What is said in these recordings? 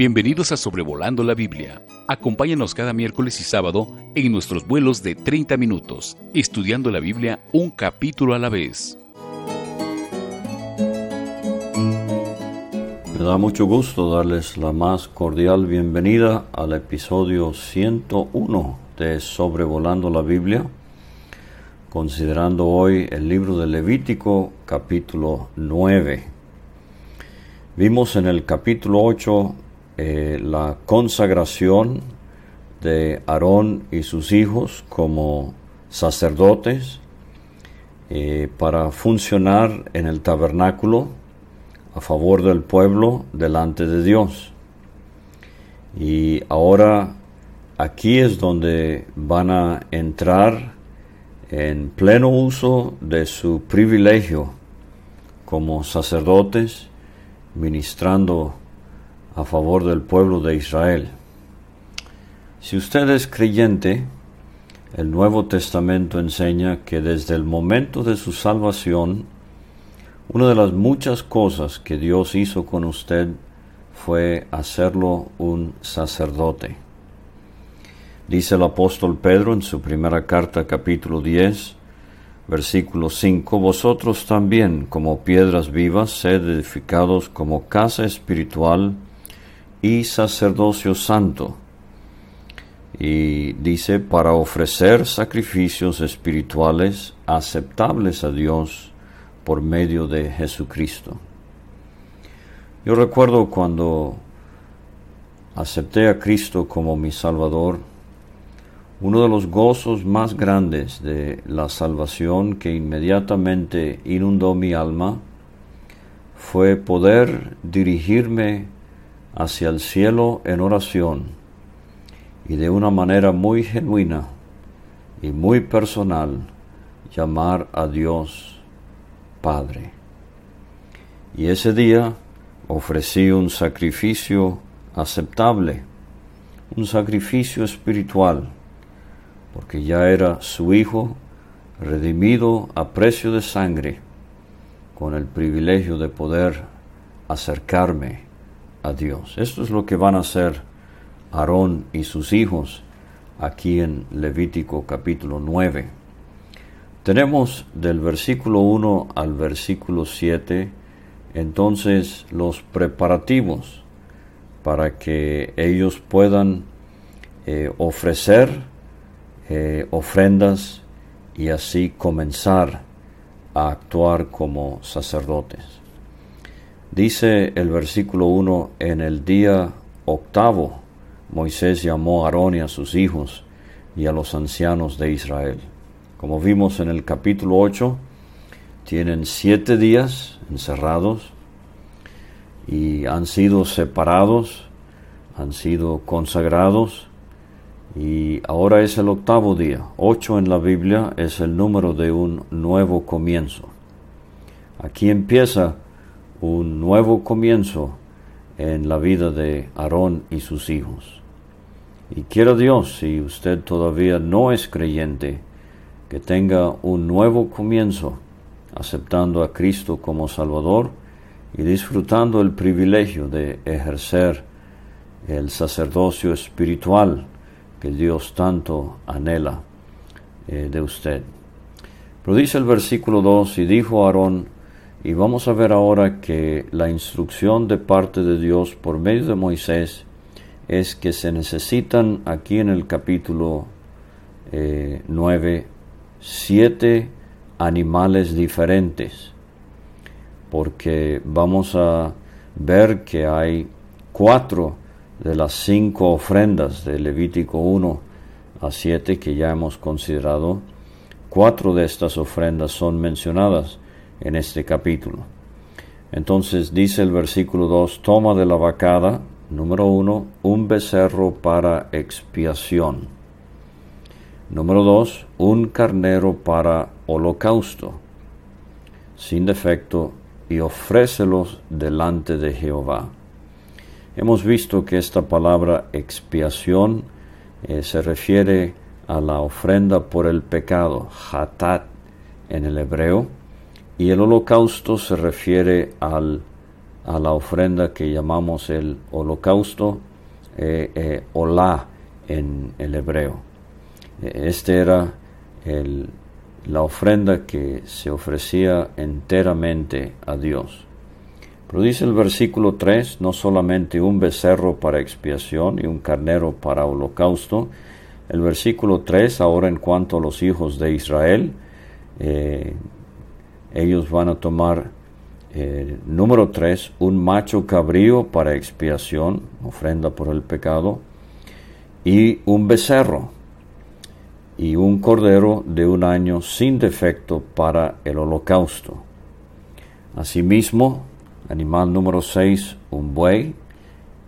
Bienvenidos a Sobrevolando la Biblia. Acompáñanos cada miércoles y sábado en nuestros vuelos de 30 minutos, estudiando la Biblia un capítulo a la vez. Me da mucho gusto darles la más cordial bienvenida al episodio 101 de Sobrevolando la Biblia, considerando hoy el libro de Levítico capítulo 9. Vimos en el capítulo 8 eh, la consagración de Aarón y sus hijos como sacerdotes eh, para funcionar en el tabernáculo a favor del pueblo delante de Dios. Y ahora aquí es donde van a entrar en pleno uso de su privilegio como sacerdotes, ministrando a favor del pueblo de Israel. Si usted es creyente, el Nuevo Testamento enseña que desde el momento de su salvación, una de las muchas cosas que Dios hizo con usted fue hacerlo un sacerdote. Dice el apóstol Pedro en su primera carta capítulo 10, versículo 5, Vosotros también como piedras vivas sed edificados como casa espiritual, y sacerdocio santo. Y dice, para ofrecer sacrificios espirituales aceptables a Dios por medio de Jesucristo. Yo recuerdo cuando acepté a Cristo como mi Salvador, uno de los gozos más grandes de la salvación que inmediatamente inundó mi alma fue poder dirigirme hacia el cielo en oración y de una manera muy genuina y muy personal llamar a Dios Padre. Y ese día ofrecí un sacrificio aceptable, un sacrificio espiritual, porque ya era su Hijo redimido a precio de sangre, con el privilegio de poder acercarme a Dios. Esto es lo que van a hacer Aarón y sus hijos aquí en Levítico capítulo 9. Tenemos del versículo 1 al versículo 7 entonces los preparativos para que ellos puedan eh, ofrecer eh, ofrendas y así comenzar a actuar como sacerdotes. Dice el versículo 1, en el día octavo Moisés llamó a Aarón y a sus hijos y a los ancianos de Israel. Como vimos en el capítulo 8, tienen siete días encerrados y han sido separados, han sido consagrados y ahora es el octavo día. Ocho en la Biblia es el número de un nuevo comienzo. Aquí empieza un nuevo comienzo en la vida de Aarón y sus hijos. Y quiero Dios, si usted todavía no es creyente, que tenga un nuevo comienzo aceptando a Cristo como Salvador y disfrutando el privilegio de ejercer el sacerdocio espiritual que Dios tanto anhela eh, de usted. Pero dice el versículo 2, y dijo Aarón, y vamos a ver ahora que la instrucción de parte de Dios por medio de Moisés es que se necesitan aquí en el capítulo 9 eh, siete animales diferentes, porque vamos a ver que hay cuatro de las cinco ofrendas de Levítico 1 a 7 que ya hemos considerado, cuatro de estas ofrendas son mencionadas en este capítulo. Entonces dice el versículo 2, toma de la vacada, número 1, un becerro para expiación. Número 2, un carnero para holocausto, sin defecto, y ofrécelos delante de Jehová. Hemos visto que esta palabra expiación eh, se refiere a la ofrenda por el pecado, hatat en el hebreo, y el holocausto se refiere al, a la ofrenda que llamamos el holocausto, eh, eh olá en el hebreo. Este era la ofrenda que se ofrecía enteramente a Dios. Pero dice el versículo 3, no solamente un becerro para expiación y un carnero para holocausto. El versículo 3, ahora en cuanto a los hijos de Israel, eh, ellos van a tomar, eh, número 3, un macho cabrío para expiación, ofrenda por el pecado, y un becerro y un cordero de un año sin defecto para el holocausto. Asimismo, Animal número 6, un buey.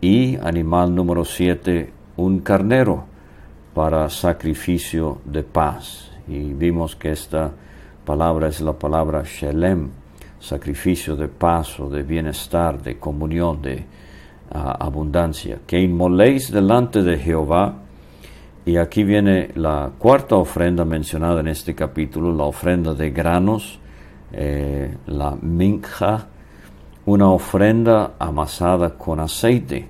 Y animal número 7, un carnero para sacrificio de paz. Y vimos que esta palabra es la palabra Shelem, sacrificio de paz o de bienestar, de comunión, de ah, abundancia. Que inmoléis delante de Jehová. Y aquí viene la cuarta ofrenda mencionada en este capítulo, la ofrenda de granos, eh, la minja, una ofrenda amasada con aceite,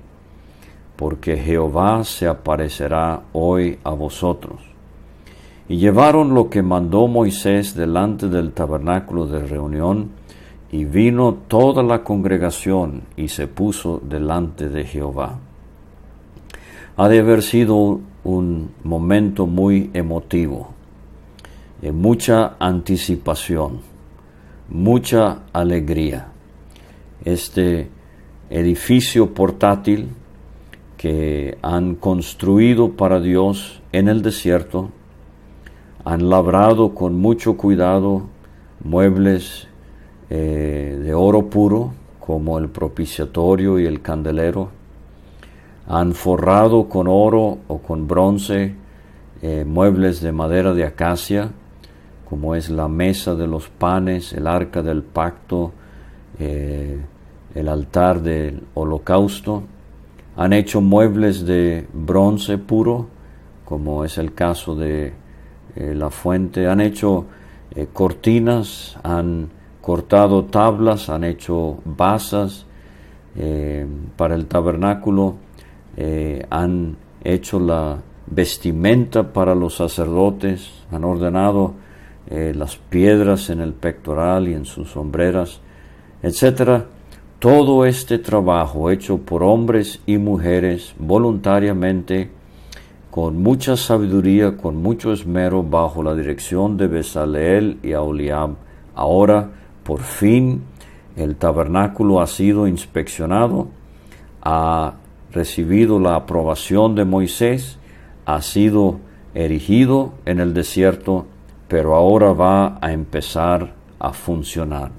porque Jehová se aparecerá hoy a vosotros. Y llevaron lo que mandó Moisés delante del tabernáculo de reunión, y vino toda la congregación y se puso delante de Jehová. Ha de haber sido un momento muy emotivo, de mucha anticipación, mucha alegría este edificio portátil que han construido para Dios en el desierto, han labrado con mucho cuidado muebles eh, de oro puro como el propiciatorio y el candelero, han forrado con oro o con bronce eh, muebles de madera de acacia, como es la mesa de los panes, el arca del pacto, eh, el altar del holocausto, han hecho muebles de bronce puro, como es el caso de eh, la fuente, han hecho eh, cortinas, han cortado tablas, han hecho basas eh, para el tabernáculo, han hecho la vestimenta para los sacerdotes, han ordenado las piedras en el pectoral y en sus sombreras, etcétera. Todo este trabajo hecho por hombres y mujeres voluntariamente, con mucha sabiduría, con mucho esmero, bajo la dirección de Besaleel y Aholiab. Ahora, por fin, el tabernáculo ha sido inspeccionado, ha recibido la aprobación de Moisés, ha sido erigido en el desierto, pero ahora va a empezar a funcionar.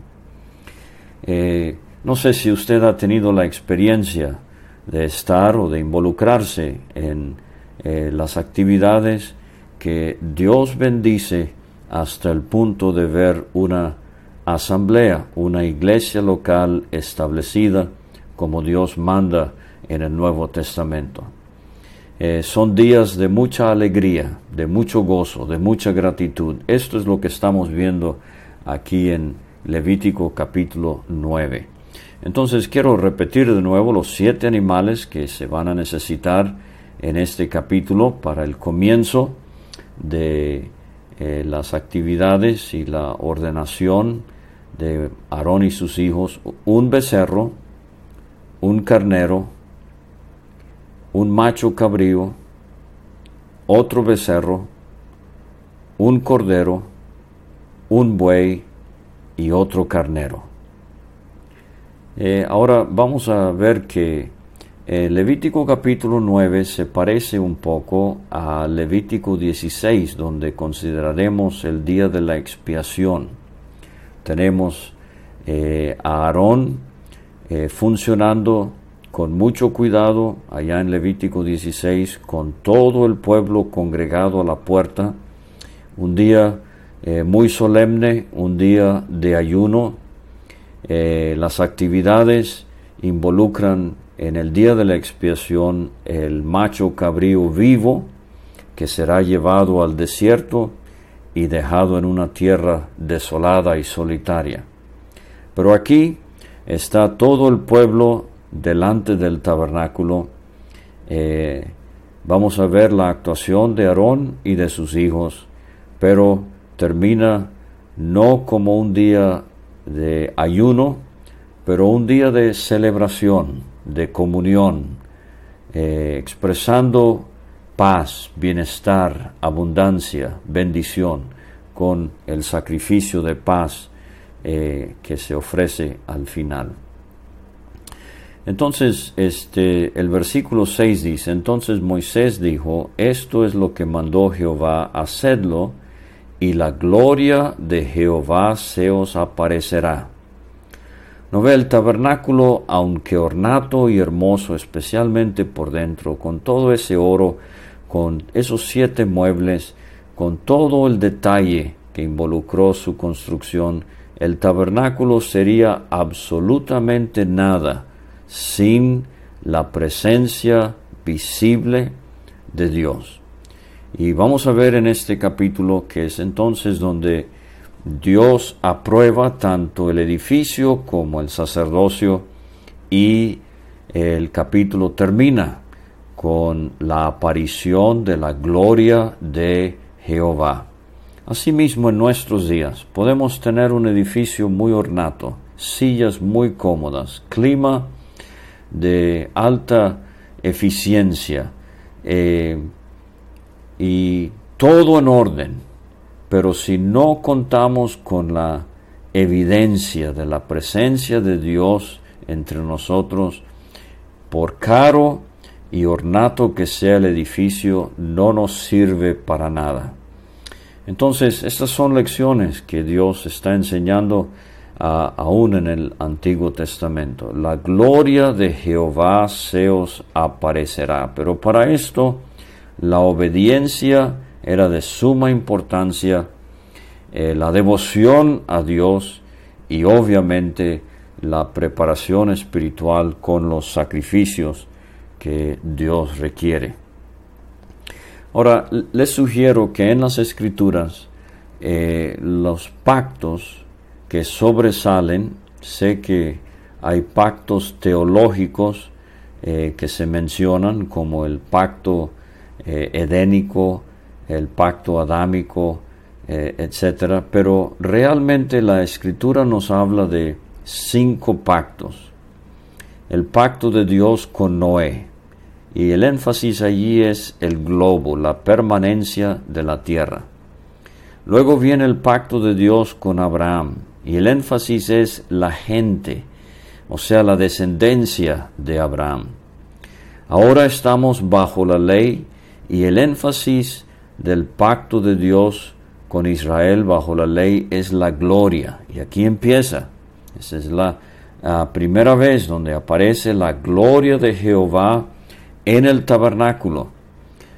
Eh, no sé si usted ha tenido la experiencia de estar o de involucrarse en eh, las actividades que Dios bendice hasta el punto de ver una asamblea, una iglesia local establecida como Dios manda en el Nuevo Testamento. Eh, son días de mucha alegría, de mucho gozo, de mucha gratitud. Esto es lo que estamos viendo aquí en Levítico capítulo 9. Entonces quiero repetir de nuevo los siete animales que se van a necesitar en este capítulo para el comienzo de eh, las actividades y la ordenación de Aarón y sus hijos. Un becerro, un carnero, un macho cabrío, otro becerro, un cordero, un buey y otro carnero. Eh, ahora vamos a ver que el eh, Levítico capítulo 9 se parece un poco a Levítico 16, donde consideraremos el día de la expiación. Tenemos eh, a Aarón funcionando con mucho cuidado allá en Levítico 16, con todo el pueblo congregado a la puerta. Un día muy solemne, un día de ayuno, eh, las actividades involucran en el día de la expiación el macho cabrío vivo que será llevado al desierto y dejado en una tierra desolada y solitaria. Pero aquí está todo el pueblo delante del tabernáculo. Eh, vamos a ver la actuación de Aarón y de sus hijos, pero termina no como un día de ayuno, pero un día de celebración, de comunión, eh, expresando paz, bienestar, abundancia, bendición, con el sacrificio de paz eh, que se ofrece al final. Entonces, este, el versículo 6 dice, entonces Moisés dijo, esto es lo que mandó Jehová, hacedlo, y la gloria de Jehová se os aparecerá. No ve el tabernáculo, aunque ornato y hermoso, especialmente por dentro, con todo ese oro, con esos siete muebles, con todo el detalle que involucró su construcción, el tabernáculo sería absolutamente nada sin la presencia visible de Dios. Y vamos a ver en este capítulo que es entonces donde Dios aprueba tanto el edificio como el sacerdocio y el capítulo termina con la aparición de la gloria de Jehová. Asimismo, en nuestros días podemos tener un edificio muy ornato, sillas muy cómodas, clima de alta eficiencia eh, y todo en orden, pero si no contamos con la evidencia de la presencia de Dios entre nosotros, por caro y ornato que sea el edificio, no nos sirve para nada. Entonces, estas son lecciones que Dios está enseñando aún en el Antiguo Testamento. La gloria de Jehová se os aparecerá. Pero para esto, la obediencia era de suma importancia, eh, la devoción a Dios y obviamente la preparación espiritual con los sacrificios que Dios requiere. Ahora, les sugiero que en las escrituras eh, los pactos que sobresalen, sé que hay pactos teológicos eh, que se mencionan como el pacto eh, edénico, el pacto adámico, etc. Pero realmente la escritura nos habla de cinco pactos. El pacto de Dios con Noé, y el énfasis allí es el globo, la permanencia de la tierra. Luego viene el pacto de Dios con Abraham y el énfasis es la gente, o sea, la descendencia de Abraham. Ahora estamos bajo la ley y el énfasis del pacto de Dios con Israel bajo la ley es la gloria. Y aquí empieza. Esa es la ah, primera vez donde aparece la gloria de Jehová en el tabernáculo.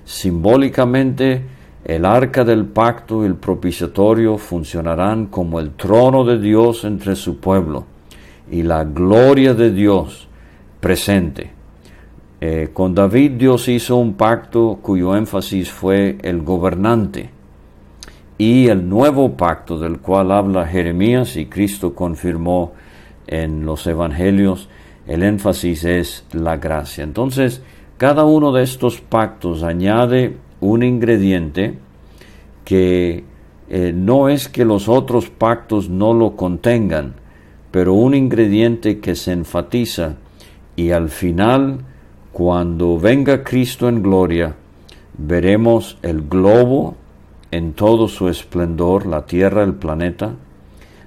Simbólicamente, el arca del pacto y el propiciatorio funcionarán como el trono de Dios entre su pueblo y la gloria de Dios presente. Eh, con David Dios hizo un pacto cuyo énfasis fue el gobernante y el nuevo pacto del cual habla Jeremías y Cristo confirmó en los evangelios, el énfasis es la gracia. Entonces, cada uno de estos pactos añade un ingrediente que eh, no es que los otros pactos no lo contengan, pero un ingrediente que se enfatiza y al final, cuando venga Cristo en gloria, veremos el globo en todo su esplendor, la tierra, el planeta,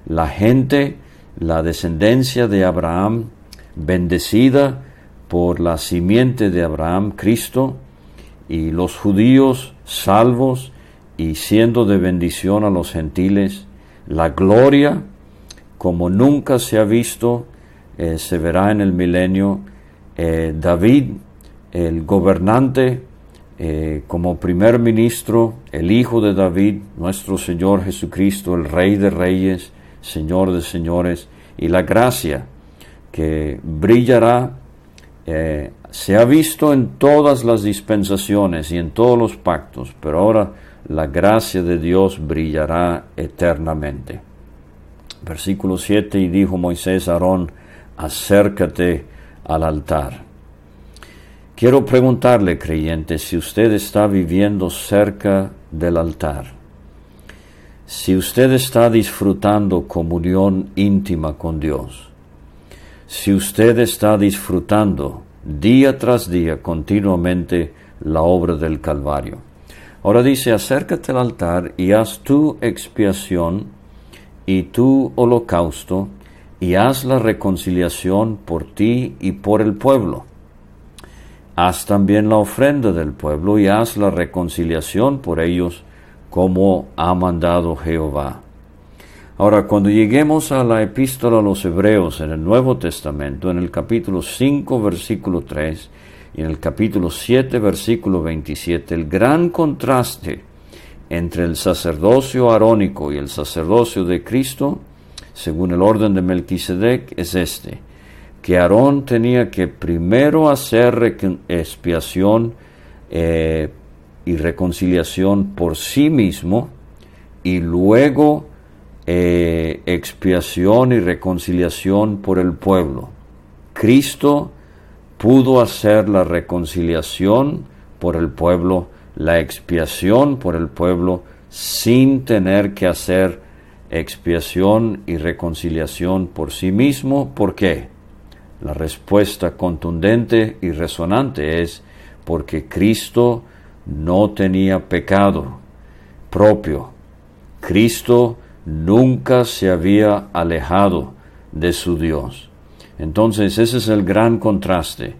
la gente, la descendencia de Abraham, bendecida por la simiente de Abraham, Cristo, y los judíos salvos y siendo de bendición a los gentiles, la gloria como nunca se ha visto, eh, se verá en el milenio, eh, David, el gobernante, eh, como primer ministro, el hijo de David, nuestro Señor Jesucristo, el Rey de Reyes, Señor de Señores, y la gracia que brillará eh, se ha visto en todas las dispensaciones y en todos los pactos, pero ahora la gracia de Dios brillará eternamente. Versículo 7, y dijo Moisés a Aarón, acércate al altar. Quiero preguntarle, creyente, si usted está viviendo cerca del altar, si usted está disfrutando comunión íntima con Dios, si usted está disfrutando día tras día continuamente la obra del Calvario. Ahora dice, acércate al altar y haz tu expiación y tu holocausto y haz la reconciliación por ti y por el pueblo. Haz también la ofrenda del pueblo y haz la reconciliación por ellos como ha mandado Jehová. Ahora, cuando lleguemos a la epístola a los Hebreos en el Nuevo Testamento, en el capítulo 5, versículo 3, y en el capítulo 7, versículo 27, el gran contraste entre el sacerdocio arónico y el sacerdocio de Cristo, según el orden de Melquisedec, es este, que Aarón tenía que primero hacer expiación eh, y reconciliación por sí mismo y luego eh, expiación y reconciliación por el pueblo. Cristo pudo hacer la reconciliación por el pueblo, la expiación por el pueblo, sin tener que hacer expiación y reconciliación por sí mismo. ¿Por qué? La respuesta contundente y resonante es porque Cristo no tenía pecado propio. Cristo nunca se había alejado de su Dios. Entonces ese es el gran contraste.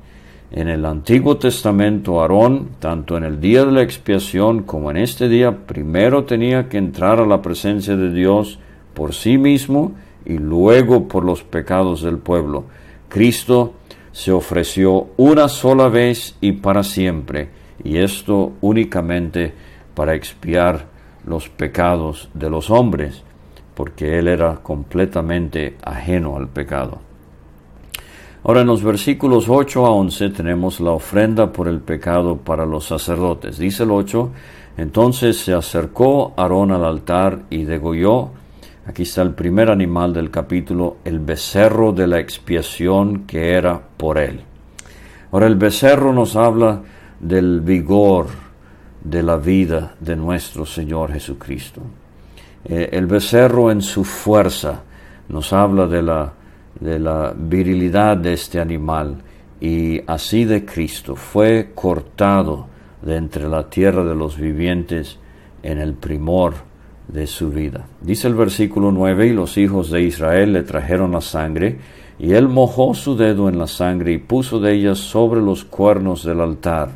En el Antiguo Testamento, Aarón, tanto en el día de la expiación como en este día, primero tenía que entrar a la presencia de Dios por sí mismo y luego por los pecados del pueblo. Cristo se ofreció una sola vez y para siempre, y esto únicamente para expiar los pecados de los hombres porque él era completamente ajeno al pecado. Ahora en los versículos 8 a 11 tenemos la ofrenda por el pecado para los sacerdotes. Dice el 8, entonces se acercó Aarón al altar y degolló, aquí está el primer animal del capítulo, el becerro de la expiación que era por él. Ahora el becerro nos habla del vigor de la vida de nuestro Señor Jesucristo. Eh, el becerro en su fuerza nos habla de la, de la virilidad de este animal y así de Cristo fue cortado de entre la tierra de los vivientes en el primor de su vida. Dice el versículo 9, y los hijos de Israel le trajeron la sangre, y él mojó su dedo en la sangre y puso de ella sobre los cuernos del altar,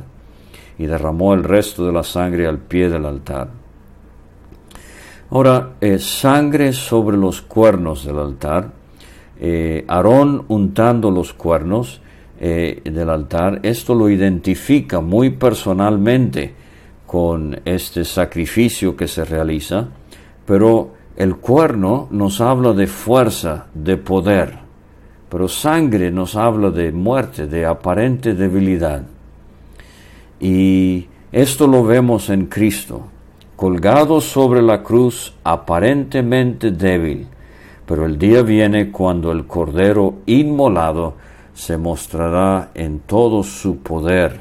y derramó el resto de la sangre al pie del altar. Ahora, eh, sangre sobre los cuernos del altar, eh, Aarón untando los cuernos eh, del altar, esto lo identifica muy personalmente con este sacrificio que se realiza, pero el cuerno nos habla de fuerza, de poder, pero sangre nos habla de muerte, de aparente debilidad. Y esto lo vemos en Cristo colgado sobre la cruz aparentemente débil, pero el día viene cuando el Cordero inmolado se mostrará en todo su poder,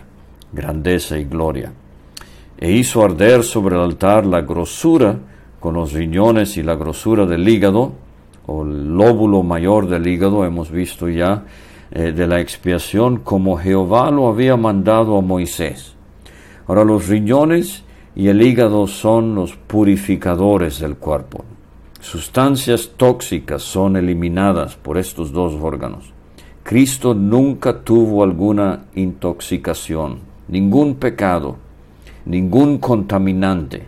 grandeza y gloria. E hizo arder sobre el altar la grosura con los riñones y la grosura del hígado, o el lóbulo mayor del hígado, hemos visto ya, eh, de la expiación, como Jehová lo había mandado a Moisés. Ahora los riñones y el hígado son los purificadores del cuerpo. Sustancias tóxicas son eliminadas por estos dos órganos. Cristo nunca tuvo alguna intoxicación, ningún pecado, ningún contaminante.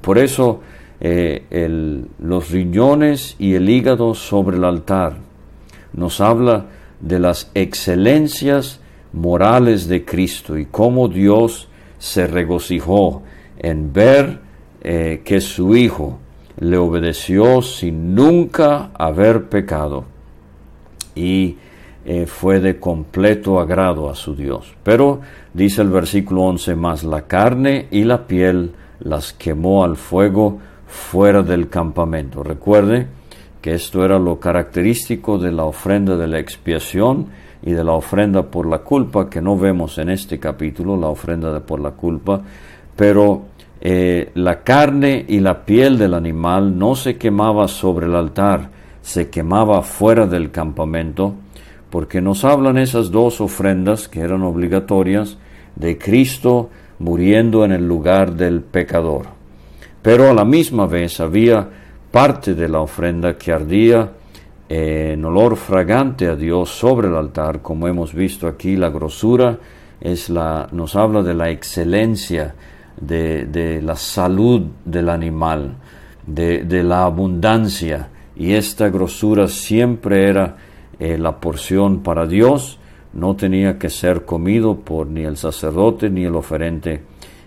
Por eso eh, los riñones y el hígado sobre el altar nos habla de las excelencias morales de Cristo y cómo Dios se regocijó en ver eh, que su Hijo le obedeció sin nunca haber pecado y eh, fue de completo agrado a su Dios. Pero dice el versículo 11 más, la carne y la piel las quemó al fuego fuera del campamento. Recuerde que esto era lo característico de la ofrenda de la expiación y de la ofrenda por la culpa, que no vemos en este capítulo, la ofrenda por la culpa, pero eh, la carne y la piel del animal no se quemaba sobre el altar, se quemaba fuera del campamento, porque nos hablan esas dos ofrendas que eran obligatorias de Cristo muriendo en el lugar del pecador. Pero a la misma vez había parte de la ofrenda que ardía en olor fragante a Dios sobre el altar, como hemos visto aquí, la grosura es la, nos habla de la excelencia, de, la salud del animal, de, de, la abundancia, y esta grosura siempre era eh, la porción para Dios, no tenía que ser comido por ni el sacerdote ni el oferente,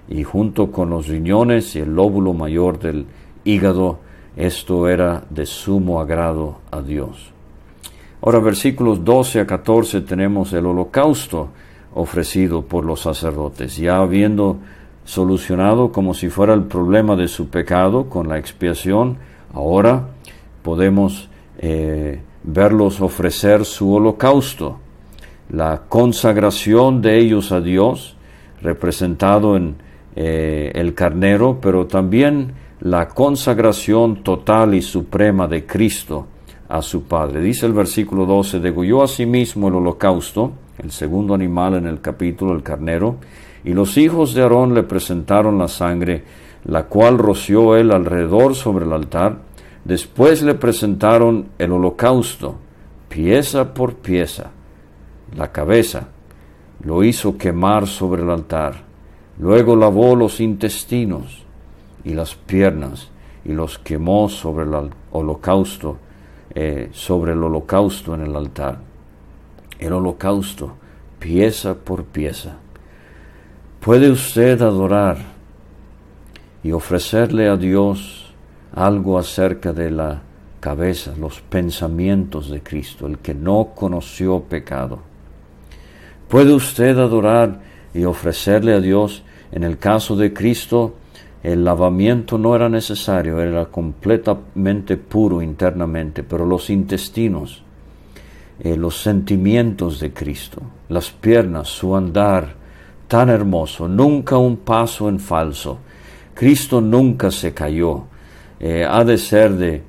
y junto con los riñones y el lóbulo mayor del hígado, esto era de sumo agrado a Dios. Ahora, versículos 12 a 14 tenemos el holocausto ofrecido por los sacerdotes, ya habiendo solucionado como si fuera el problema de su pecado con la expiación, ahora podemos eh, verlos ofrecer su holocausto, la consagración de ellos a Dios, representado en eh, el carnero, pero también la consagración total y suprema de Cristo a su Padre. Dice el versículo 12, degolló a sí mismo el holocausto, el segundo animal en el capítulo, el carnero, y los hijos de Aarón le presentaron la sangre, la cual roció él alrededor sobre el altar. Después le presentaron el holocausto, pieza por pieza, la cabeza, lo hizo quemar sobre el altar. Luego lavó los intestinos, y las piernas y los quemó sobre el holocausto, eh, sobre el holocausto en el altar. El holocausto, pieza por pieza. ¿Puede usted adorar y ofrecerle a Dios algo acerca de la cabeza, los pensamientos de Cristo, el que no conoció pecado? ¿Puede usted adorar y ofrecerle a Dios, en el caso de Cristo, el lavamiento no era necesario, era completamente puro internamente, pero los intestinos, eh, los sentimientos de Cristo, las piernas, su andar tan hermoso, nunca un paso en falso. Cristo nunca se cayó. Eh, ha de ser de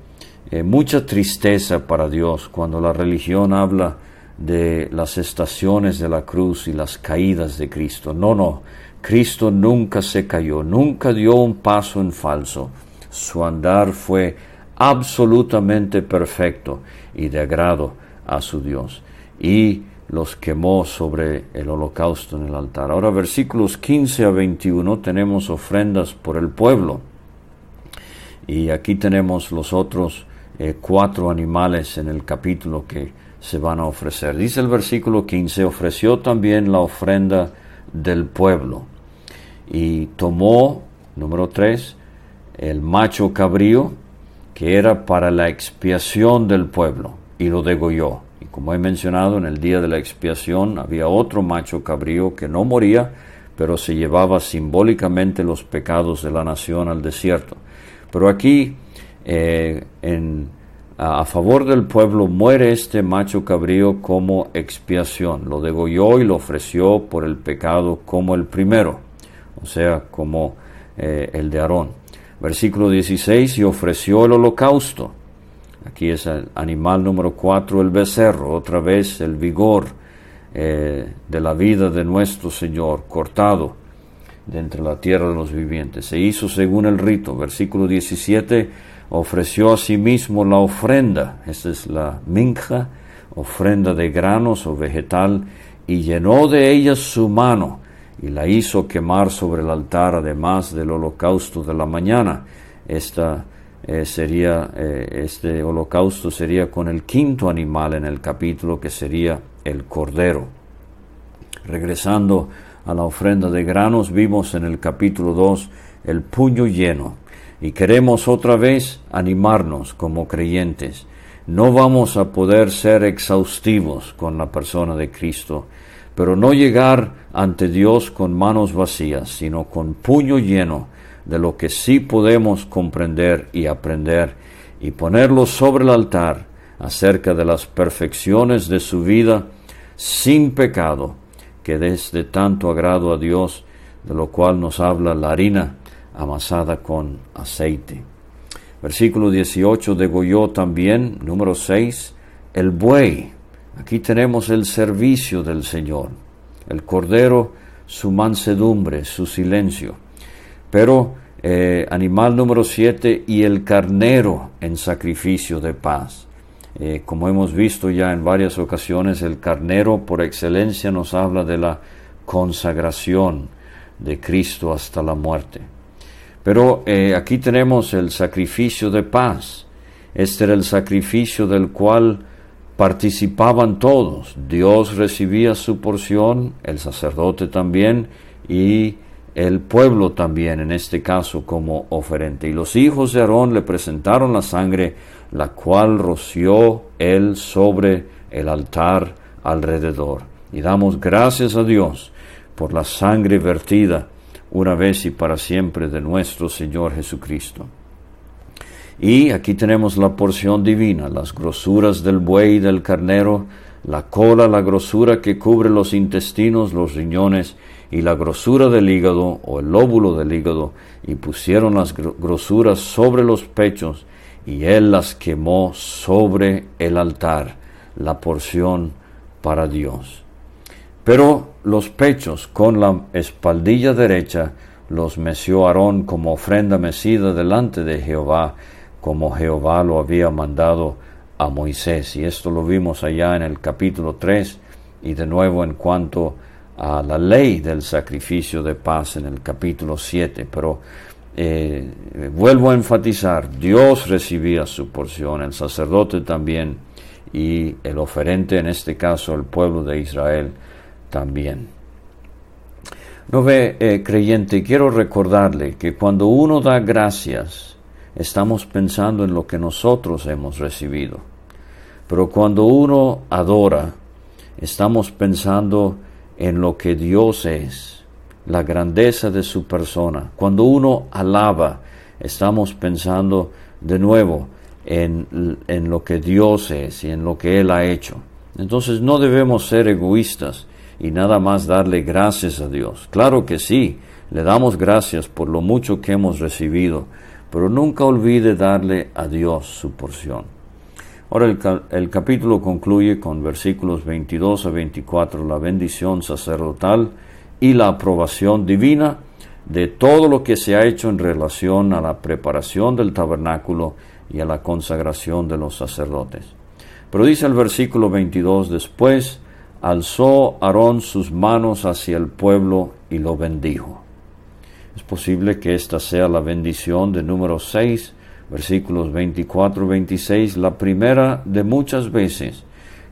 eh, mucha tristeza para Dios cuando la religión habla de las estaciones de la cruz y las caídas de Cristo. No, no, Cristo nunca se cayó, nunca dio un paso en falso. Su andar fue absolutamente perfecto y de agrado a su Dios. Y los quemó sobre el holocausto en el altar. Ahora versículos 15 a 21 tenemos ofrendas por el pueblo. Y aquí tenemos los otros eh, cuatro animales en el capítulo que se van a ofrecer. Dice el versículo 15, ofreció también la ofrenda del pueblo y tomó, número 3, el macho cabrío, que era para la expiación del pueblo, y lo degolló. Como he mencionado, en el día de la expiación había otro macho cabrío que no moría, pero se llevaba simbólicamente los pecados de la nación al desierto. Pero aquí, eh, en, a, a, favor del pueblo, muere este macho cabrío como expiación. Lo degolló y lo ofreció por el pecado como el primero o sea, como eh, el de Aarón. Versículo 16, y ofreció el holocausto. Aquí es el animal número 4, el becerro, otra vez el vigor eh, de la vida de nuestro Señor, cortado de entre la tierra de los vivientes. Se hizo según el rito. Versículo 17, ofreció a sí mismo la ofrenda, esta es la minja, ofrenda de granos o vegetal, y llenó de ella su mano y la hizo quemar sobre el altar además del holocausto de la mañana. Esta eh, sería, eh, este holocausto sería con el quinto animal en el capítulo que sería el cordero. Regresando a la ofrenda de granos, vimos en el capítulo 2 el puño lleno y queremos otra vez animarnos como creyentes. No vamos a poder ser exhaustivos con la persona de Cristo pero no llegar ante Dios con manos vacías, sino con puño lleno de lo que sí podemos comprender y aprender y ponerlo sobre el altar acerca de las perfecciones de su vida sin pecado, que des de tanto agrado a Dios, de lo cual nos habla la harina amasada con aceite. Versículo 18, degolló también, número 6, el buey. Aquí tenemos el servicio del Señor. El cordero, su mansedumbre, su silencio. Pero eh, animal número 7 y el carnero en sacrificio de paz. Eh, como hemos visto ya en varias ocasiones, el carnero por excelencia nos habla de la consagración de Cristo hasta la muerte. Pero eh, aquí tenemos el sacrificio de paz. Este era el sacrificio del cual participaban todos. Dios recibía su porción, el sacerdote también y el pueblo también, en este caso como oferente. Y los hijos de Aarón le presentaron la sangre, la cual roció él sobre el altar alrededor. Y damos gracias a Dios por la sangre vertida una vez y para siempre de nuestro Señor Jesucristo. Y aquí tenemos la porción divina, las grosuras del buey y del carnero, la cola, la grosura que cubre los intestinos, los riñones, y la grosura del hígado o el lóbulo del hígado, y pusieron las grosuras sobre los pechos, y él las quemó sobre el altar, la porción para Dios. Pero los pechos con la espaldilla derecha los meció Aarón como ofrenda mecida delante de Jehová, como Jehová lo había mandado a Moisés. Y esto lo vimos allá en el capítulo 3 y de nuevo en cuanto a la ley del sacrificio de paz en el capítulo 7. Pero eh, vuelvo a enfatizar, Dios recibía su porción, el sacerdote también y el oferente, en este caso el pueblo de Israel, también. No ve, eh, creyente, quiero recordarle que cuando uno da gracias, estamos pensando en lo que nosotros hemos recibido. Pero cuando uno adora, estamos pensando en lo que Dios es, la grandeza de su persona. Cuando uno alaba, estamos pensando de nuevo en, en lo que Dios es y en lo que Él ha hecho. Entonces no debemos ser egoístas y nada más darle gracias a Dios. Claro que sí, le damos gracias por lo mucho que hemos recibido, pero nunca olvide darle a Dios su porción. Ahora el, el, capítulo concluye con versículos 22 a 24, la bendición sacerdotal y la aprobación divina de todo lo que se ha hecho en relación a la preparación del tabernáculo y a la consagración de los sacerdotes. Pero dice el versículo 22, después alzó Aarón sus manos hacia el pueblo y lo bendijo. Es posible que esta sea la bendición de número 6, versículos 24 26, la primera de muchas veces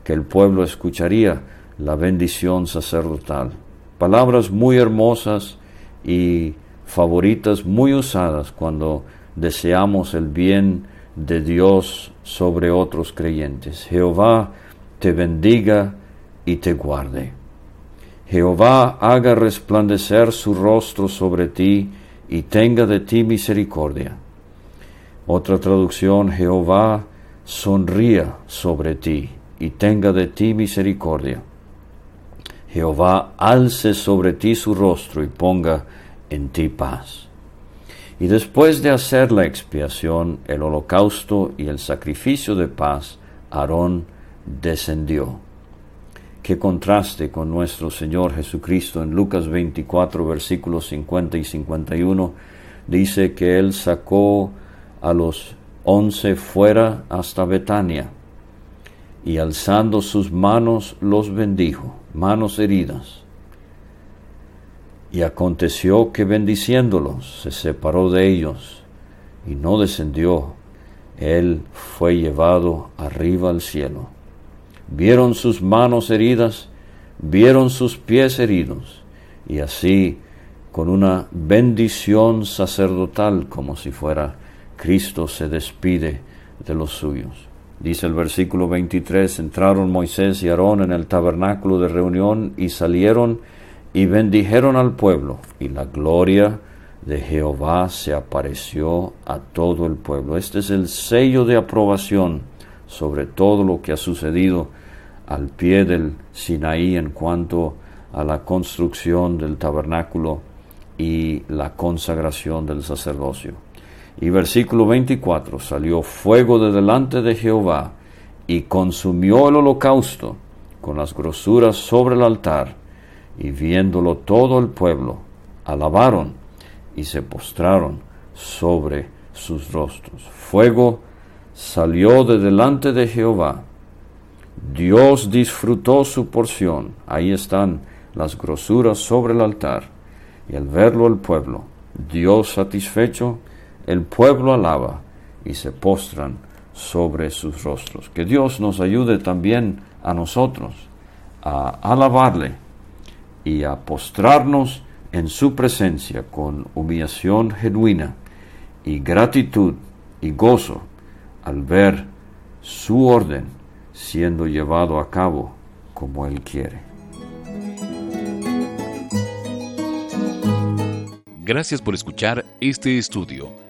que el pueblo escucharía la bendición sacerdotal. Palabras muy hermosas y favoritas, muy usadas cuando deseamos el bien de Dios sobre otros creyentes. Jehová te bendiga y te guarde. Jehová haga resplandecer su rostro sobre ti y tenga de ti misericordia. Otra traducción, Jehová sonría sobre ti y tenga de ti misericordia. Jehová alce sobre ti su rostro y ponga en ti paz. Y después de hacer la expiación, el holocausto y el sacrificio de paz, Aarón descendió Qué contraste con nuestro Señor Jesucristo en Lucas 24, versículos 50 y 51. Dice que Él sacó a los once fuera hasta Betania y alzando sus manos los bendijo, manos heridas. Y aconteció que bendiciéndolos se separó de ellos y no descendió. Él fue llevado arriba al cielo vieron sus manos heridas, vieron sus pies heridos, y así, con una bendición sacerdotal, como si fuera Cristo, se despide de los suyos. Dice el versículo 23, entraron Moisés y Aarón en el tabernáculo de reunión y salieron y bendijeron al pueblo, y la gloria de Jehová se apareció a todo el pueblo. Este es el sello de aprobación sobre todo lo que ha sucedido al pie del Sinaí en cuanto a la construcción del tabernáculo y la consagración del sacerdocio. Y versículo 24, salió fuego de delante de Jehová y consumió el holocausto con las grosuras sobre el altar, y viéndolo todo el pueblo, alabaron y se postraron sobre sus rostros. Fuego salió de delante de Jehová. Dios disfrutó su porción. Ahí están las grosuras sobre el altar. Y al verlo el pueblo, Dios satisfecho, el pueblo alaba y se postran sobre sus rostros. Que Dios nos ayude también a nosotros a alabarle y a postrarnos en su presencia con humillación genuina y gratitud y gozo al ver su orden siendo llevado a cabo como Él quiere. Gracias por escuchar este estudio.